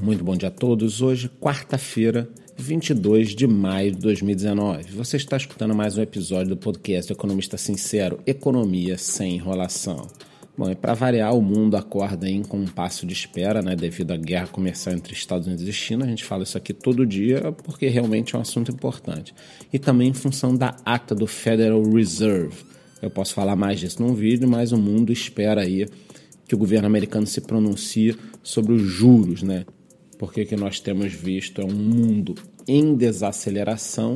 Muito bom dia a todos. Hoje, quarta-feira, 22 de maio de 2019. Você está escutando mais um episódio do podcast Economista Sincero, Economia sem enrolação. Bom, e para variar, o mundo acorda em com um passo de espera, né, devido à guerra comercial entre Estados Unidos e China. A gente fala isso aqui todo dia porque realmente é um assunto importante. E também em função da ata do Federal Reserve. Eu posso falar mais disso num vídeo, mas o mundo espera aí que o governo americano se pronuncie sobre os juros, né? Porque que nós temos visto é um mundo em desaceleração,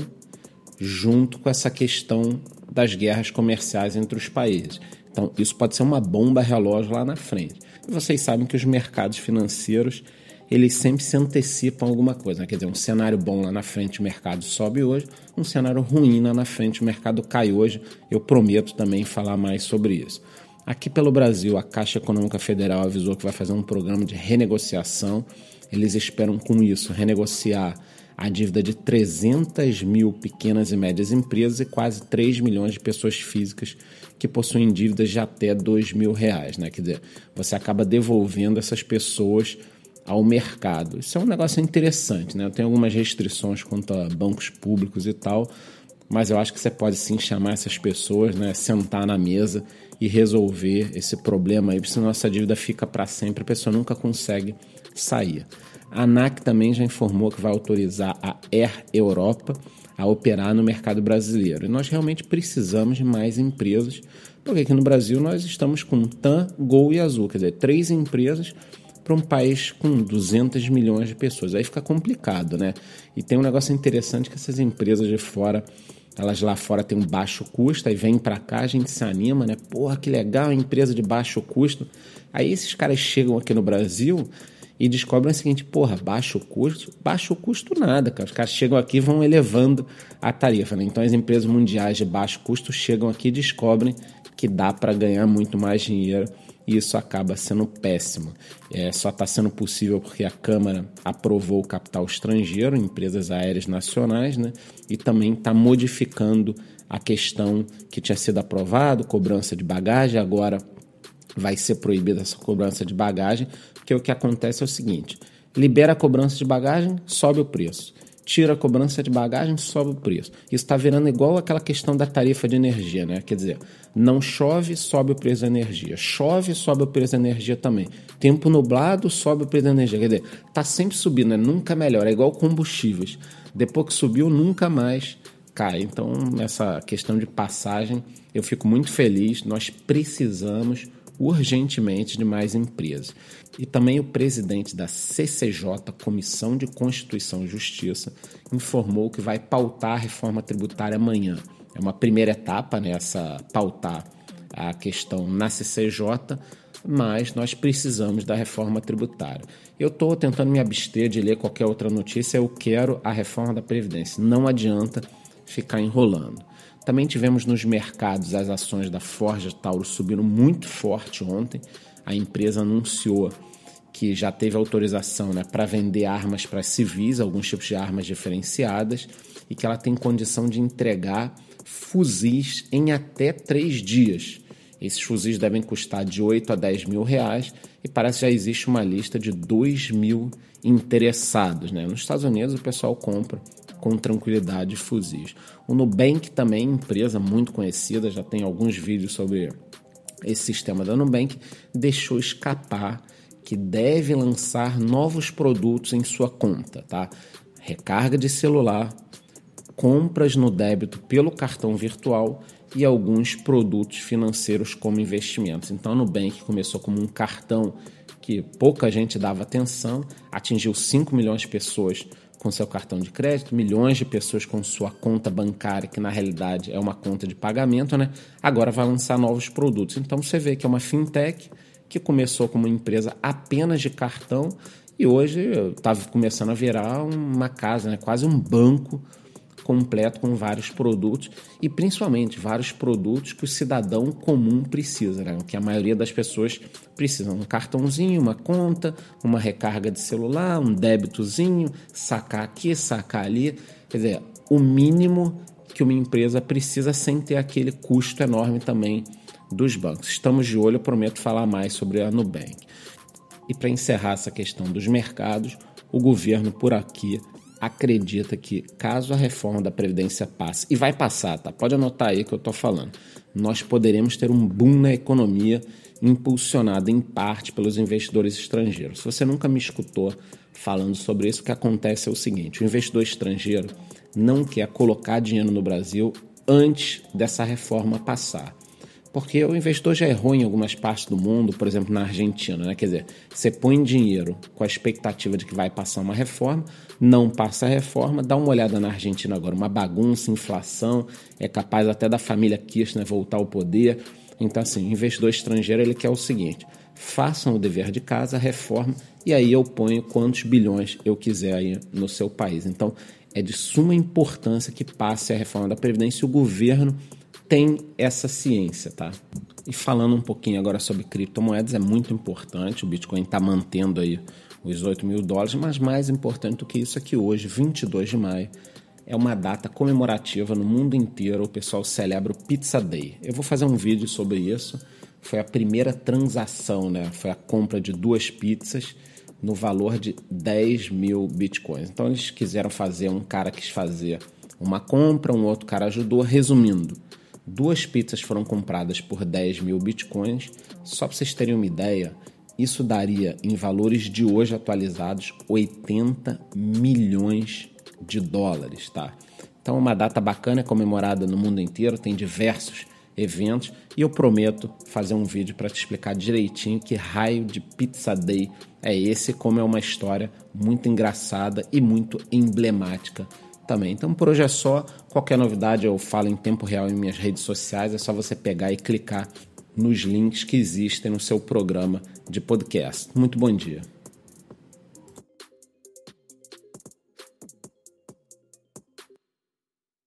junto com essa questão das guerras comerciais entre os países. Então, isso pode ser uma bomba relógio lá na frente. E vocês sabem que os mercados financeiros eles sempre se antecipam alguma coisa. Né? Quer dizer, um cenário bom lá na frente o mercado sobe hoje, um cenário ruim lá na frente o mercado cai hoje. Eu prometo também falar mais sobre isso. Aqui pelo Brasil, a Caixa Econômica Federal avisou que vai fazer um programa de renegociação eles esperam com isso renegociar a dívida de 300 mil pequenas e médias empresas e quase 3 milhões de pessoas físicas que possuem dívidas de até 2 mil reais. Né? Quer dizer, você acaba devolvendo essas pessoas ao mercado. Isso é um negócio interessante. Né? Eu tenho algumas restrições quanto a bancos públicos e tal, mas eu acho que você pode sim chamar essas pessoas, né? sentar na mesa e resolver esse problema aí, porque senão essa dívida fica para sempre, a pessoa nunca consegue sair. A ANAC também já informou que vai autorizar a Air Europa a operar no mercado brasileiro. E nós realmente precisamos de mais empresas, porque aqui no Brasil nós estamos com TAM, Gol e Azul, quer dizer, três empresas para um país com 200 milhões de pessoas. Aí fica complicado, né? E tem um negócio interessante que essas empresas de fora, elas lá fora têm um baixo custo, aí vem para cá, a gente se anima, né? Porra, que legal, empresa de baixo custo. Aí esses caras chegam aqui no Brasil e descobrem o seguinte: porra, baixo custo? Baixo custo nada, cara. Os caras chegam aqui e vão elevando a tarifa. Né? Então as empresas mundiais de baixo custo chegam aqui e descobrem que dá para ganhar muito mais dinheiro e isso acaba sendo péssimo. É, só está sendo possível porque a Câmara aprovou o capital estrangeiro em empresas aéreas nacionais né? e também está modificando a questão que tinha sido aprovado, cobrança de bagagem, agora vai ser proibida essa cobrança de bagagem, porque o que acontece é o seguinte: libera a cobrança de bagagem, sobe o preço. Tira a cobrança de bagagem, sobe o preço. Isso está virando igual aquela questão da tarifa de energia, né? Quer dizer, não chove, sobe o preço da energia. Chove, sobe o preço da energia também. Tempo nublado, sobe o preço da energia. Quer dizer, tá sempre subindo, né? Nunca melhora. É igual combustíveis. Depois que subiu, nunca mais cai. Então, nessa questão de passagem, eu fico muito feliz. Nós precisamos urgentemente de mais empresas. E também o presidente da CCJ, Comissão de Constituição e Justiça, informou que vai pautar a reforma tributária amanhã. É uma primeira etapa nessa pautar a questão na CCJ, mas nós precisamos da reforma tributária. Eu estou tentando me abster de ler qualquer outra notícia, eu quero a reforma da Previdência. Não adianta ficar enrolando. Também tivemos nos mercados as ações da Forja Tauro subindo muito forte ontem. A empresa anunciou que já teve autorização né, para vender armas para civis, alguns tipos de armas diferenciadas, e que ela tem condição de entregar fuzis em até três dias. Esses fuzis devem custar de 8 a 10 mil reais e parece que já existe uma lista de 2 mil interessados. Né? Nos Estados Unidos o pessoal compra com tranquilidade fuzis. O Nubank também, empresa muito conhecida, já tem alguns vídeos sobre esse sistema da Nubank, deixou escapar que deve lançar novos produtos em sua conta, tá? Recarga de celular, compras no débito pelo cartão virtual e alguns produtos financeiros como investimentos. Então, a Nubank começou como um cartão que pouca gente dava atenção, atingiu 5 milhões de pessoas com seu cartão de crédito, milhões de pessoas com sua conta bancária, que na realidade é uma conta de pagamento, né? Agora vai lançar novos produtos. Então você vê que é uma fintech que começou como uma empresa apenas de cartão e hoje está começando a virar uma casa, né? quase um banco completo com vários produtos e principalmente vários produtos que o cidadão comum precisa, né? que a maioria das pessoas precisam. Um cartãozinho, uma conta, uma recarga de celular, um débitozinho, sacar aqui, sacar ali. Quer dizer, o mínimo que uma empresa precisa sem ter aquele custo enorme também dos bancos. Estamos de olho, prometo falar mais sobre a Nubank. E para encerrar essa questão dos mercados, o governo por aqui acredita que caso a reforma da Previdência passe, e vai passar, tá? Pode anotar aí que eu estou falando, nós poderemos ter um boom na economia impulsionado em parte pelos investidores estrangeiros. Se você nunca me escutou falando sobre isso, o que acontece é o seguinte: o investidor estrangeiro não quer colocar dinheiro no Brasil antes dessa reforma passar. Porque o investidor já errou em algumas partes do mundo, por exemplo, na Argentina, né? Quer dizer, você põe dinheiro com a expectativa de que vai passar uma reforma, não passa a reforma, dá uma olhada na Argentina agora, uma bagunça, inflação, é capaz até da família Kirchner voltar ao poder. Então, assim, o investidor estrangeiro ele quer o seguinte: façam o dever de casa, reforma, e aí eu ponho quantos bilhões eu quiser aí no seu país. Então, é de suma importância que passe a reforma da Previdência e o governo tem essa ciência, tá? E falando um pouquinho agora sobre criptomoedas, é muito importante, o Bitcoin está mantendo aí os 8 mil dólares, mas mais importante do que isso é que hoje, 22 de maio, é uma data comemorativa no mundo inteiro, o pessoal celebra o Pizza Day. Eu vou fazer um vídeo sobre isso, foi a primeira transação, né? Foi a compra de duas pizzas no valor de 10 mil bitcoins. Então eles quiseram fazer, um cara quis fazer uma compra, um outro cara ajudou. Resumindo, Duas pizzas foram compradas por 10 mil bitcoins. Só para vocês terem uma ideia, isso daria, em valores de hoje atualizados, 80 milhões de dólares, tá? Então, uma data bacana, comemorada no mundo inteiro, tem diversos eventos e eu prometo fazer um vídeo para te explicar direitinho que raio de Pizza Day é esse, como é uma história muito engraçada e muito emblemática também. Então por hoje é só. Qualquer novidade eu falo em tempo real em minhas redes sociais. É só você pegar e clicar nos links que existem no seu programa de podcast. Muito bom dia.